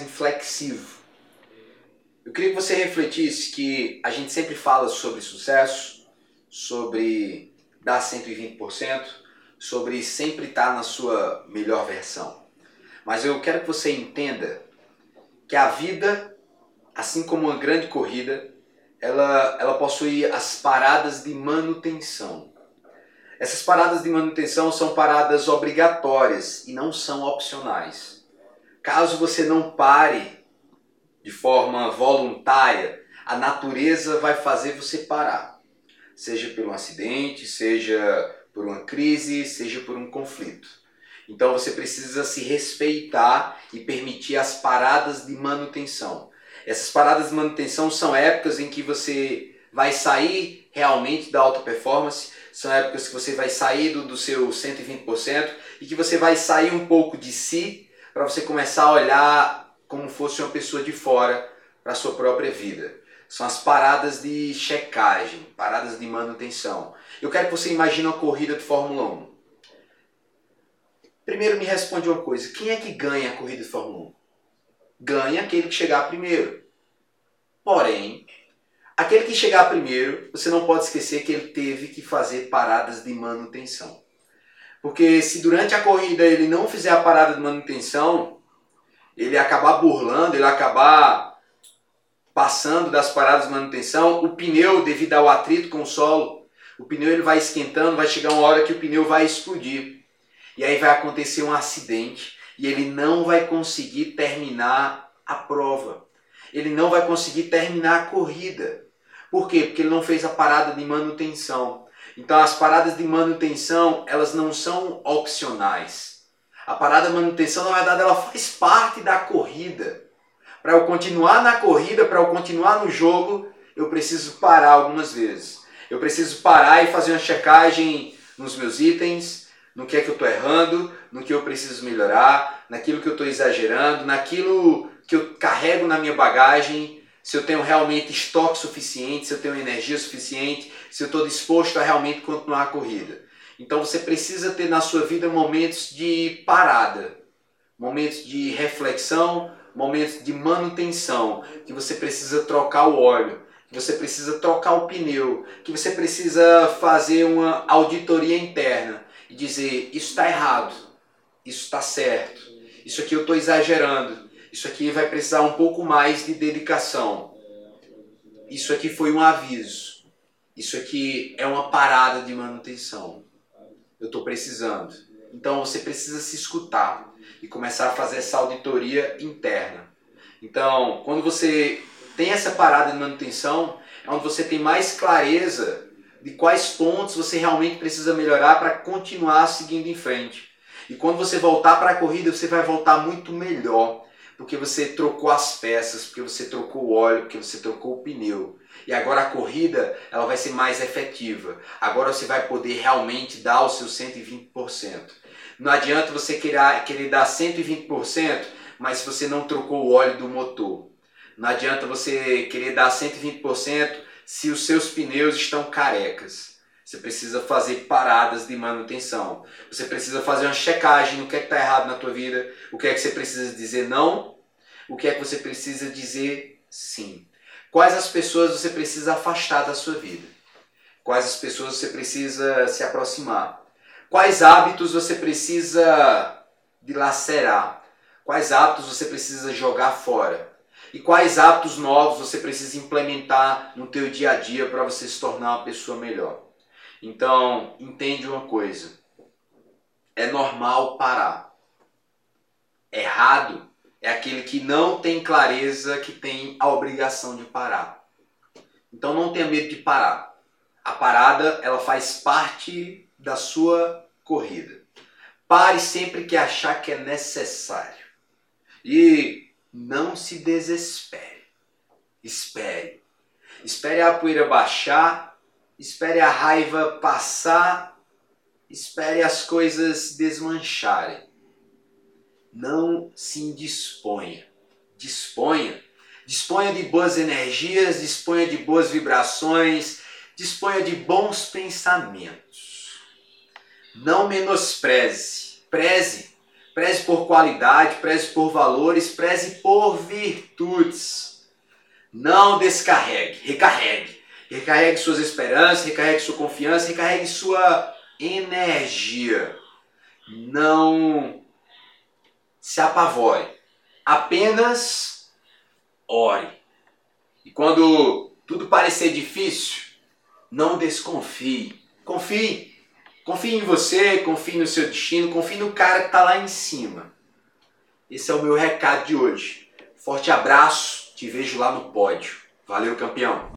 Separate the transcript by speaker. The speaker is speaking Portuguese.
Speaker 1: reflexivo. Eu queria que você refletisse que a gente sempre fala sobre sucesso, sobre dar 120%, sobre sempre estar na sua melhor versão. Mas eu quero que você entenda que a vida, assim como uma grande corrida, ela, ela possui as paradas de manutenção. Essas paradas de manutenção são paradas obrigatórias e não são opcionais. Caso você não pare de forma voluntária, a natureza vai fazer você parar. Seja por um acidente, seja por uma crise, seja por um conflito. Então você precisa se respeitar e permitir as paradas de manutenção. Essas paradas de manutenção são épocas em que você vai sair realmente da alta performance, são épocas que você vai sair do, do seu 120% e que você vai sair um pouco de si para você começar a olhar como fosse uma pessoa de fora para a sua própria vida. São as paradas de checagem, paradas de manutenção. Eu quero que você imagine uma corrida de Fórmula 1. Primeiro me responde uma coisa: quem é que ganha a corrida de Fórmula 1? Ganha aquele que chegar primeiro. Porém, aquele que chegar primeiro, você não pode esquecer que ele teve que fazer paradas de manutenção. Porque se durante a corrida ele não fizer a parada de manutenção, ele acabar burlando, ele acabar passando das paradas de manutenção, o pneu, devido ao atrito com o solo, o pneu ele vai esquentando, vai chegar uma hora que o pneu vai explodir. E aí vai acontecer um acidente e ele não vai conseguir terminar a prova. Ele não vai conseguir terminar a corrida. Por quê? Porque ele não fez a parada de manutenção. Então as paradas de manutenção, elas não são opcionais. A parada de manutenção, na verdade, ela faz parte da corrida. Para eu continuar na corrida, para eu continuar no jogo, eu preciso parar algumas vezes. Eu preciso parar e fazer uma checagem nos meus itens, no que é que eu estou errando, no que eu preciso melhorar, naquilo que eu estou exagerando, naquilo que eu carrego na minha bagagem, se eu tenho realmente estoque suficiente, se eu tenho energia suficiente, se eu estou disposto a realmente continuar a corrida. Então você precisa ter na sua vida momentos de parada, momentos de reflexão, momentos de manutenção, que você precisa trocar o óleo, que você precisa trocar o pneu, que você precisa fazer uma auditoria interna e dizer: isso está errado, isso está certo, isso aqui eu estou exagerando, isso aqui vai precisar um pouco mais de dedicação, isso aqui foi um aviso, isso aqui é uma parada de manutenção, eu estou precisando. Então você precisa se escutar e começar a fazer essa auditoria interna. Então, quando você tem essa parada de manutenção, é onde você tem mais clareza de quais pontos você realmente precisa melhorar para continuar seguindo em frente. E quando você voltar para a corrida, você vai voltar muito melhor, porque você trocou as peças, porque você trocou o óleo, porque você trocou o pneu. E agora a corrida, ela vai ser mais efetiva. Agora você vai poder realmente dar o seu 120%. Não adianta você querer, querer dar 120%, mas se você não trocou o óleo do motor. Não adianta você querer dar 120%, se os seus pneus estão carecas. Você precisa fazer paradas de manutenção. Você precisa fazer uma checagem no que é está errado na tua vida, o que é que você precisa dizer não, o que é que você precisa dizer sim. Quais as pessoas você precisa afastar da sua vida? Quais as pessoas você precisa se aproximar? Quais hábitos você precisa dilacerar? Quais hábitos você precisa jogar fora? e quais hábitos novos você precisa implementar no teu dia a dia para você se tornar uma pessoa melhor. Então, entende uma coisa. É normal parar. Errado é aquele que não tem clareza que tem a obrigação de parar. Então não tenha medo de parar. A parada, ela faz parte da sua corrida. Pare sempre que achar que é necessário. E não se desespere. Espere. Espere a poeira baixar, espere a raiva passar, espere as coisas desmancharem. Não se indisponha. Disponha. Disponha de boas energias, disponha de boas vibrações, disponha de bons pensamentos. Não menospreze. Preze Preze por qualidade, preze por valores, preze por virtudes. Não descarregue, recarregue. Recarregue suas esperanças, recarregue sua confiança, recarregue sua energia. Não se apavore. Apenas ore. E quando tudo parecer difícil, não desconfie. Confie. Confie em você, confie no seu destino, confie no cara que está lá em cima. Esse é o meu recado de hoje. Forte abraço, te vejo lá no pódio. Valeu, campeão!